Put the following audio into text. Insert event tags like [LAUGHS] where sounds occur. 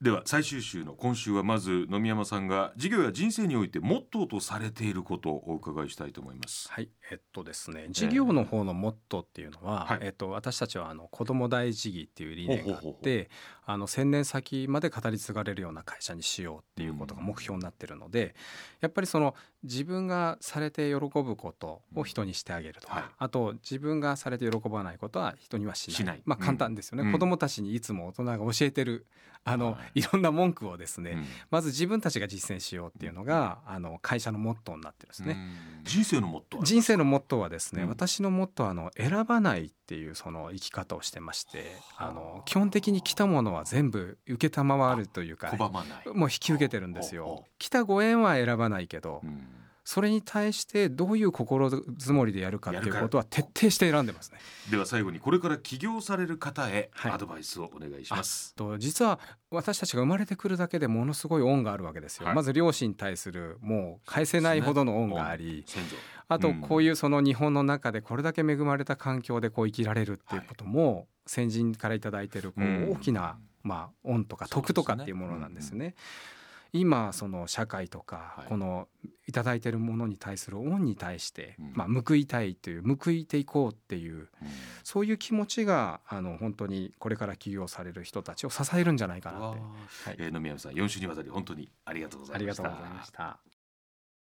では最終週の今週はまず野見山さんが事業や人生においてモットーとされていることをお伺いしたいと思います。はい、えっとですね、事業の方のモットーっていうのは、はい。えっと私たちはあの子ども大事義っていう理念があって、あの千年先まで語り継がれるような会社にしようっていうことが目標になってるので、やっぱりその自分がされて喜ぶことを人にしてあげるとか、はい。あと自分がされて喜ばないことは人にはしない。しない。まあ簡単ですよね。うん。子どもたちにいつも大人が教えてるあの、、はい [LAUGHS] ろんな文句をですね、うん。まず自分たちが実践しようっていうのがあの会社のモットーになってるんですね。うん。人生のモットーは？人生のモットーはですね、うん。私のモットーはあの選ばないっていうその生き方をしてましてあ。の基本的に来たものは全部受けたまわるというか拒まない。もう引き受けてるんですよ。来たご縁は選ばないけど、うんそれに対してどういう心づもりでやるかっていうことは徹底して選んでますね。では最後にこれから起業される方へはいアドバイスをお願いします。と実は私たちが生まれてくるだけでものすごい恩があるわけですよ。はいまず両親に対するもう返せないほどの恩があり、先祖。あとうんこういうその日本の中でこれだけ恵まれた環境でこう生きられるっていうことも先人から頂いてるこうんう大きなまあ恩とか徳とかっていうものなんですね。今その社会とかはい。このいただいてるものに対する恩に対してうん。まあ報いたいという報いていこうっていううん。そういう気持ちがあの本当にこれから起業される人たちを支えるんじゃないかなって、はい。えー野宮さん4週にわたり本当に。ありがとうございました。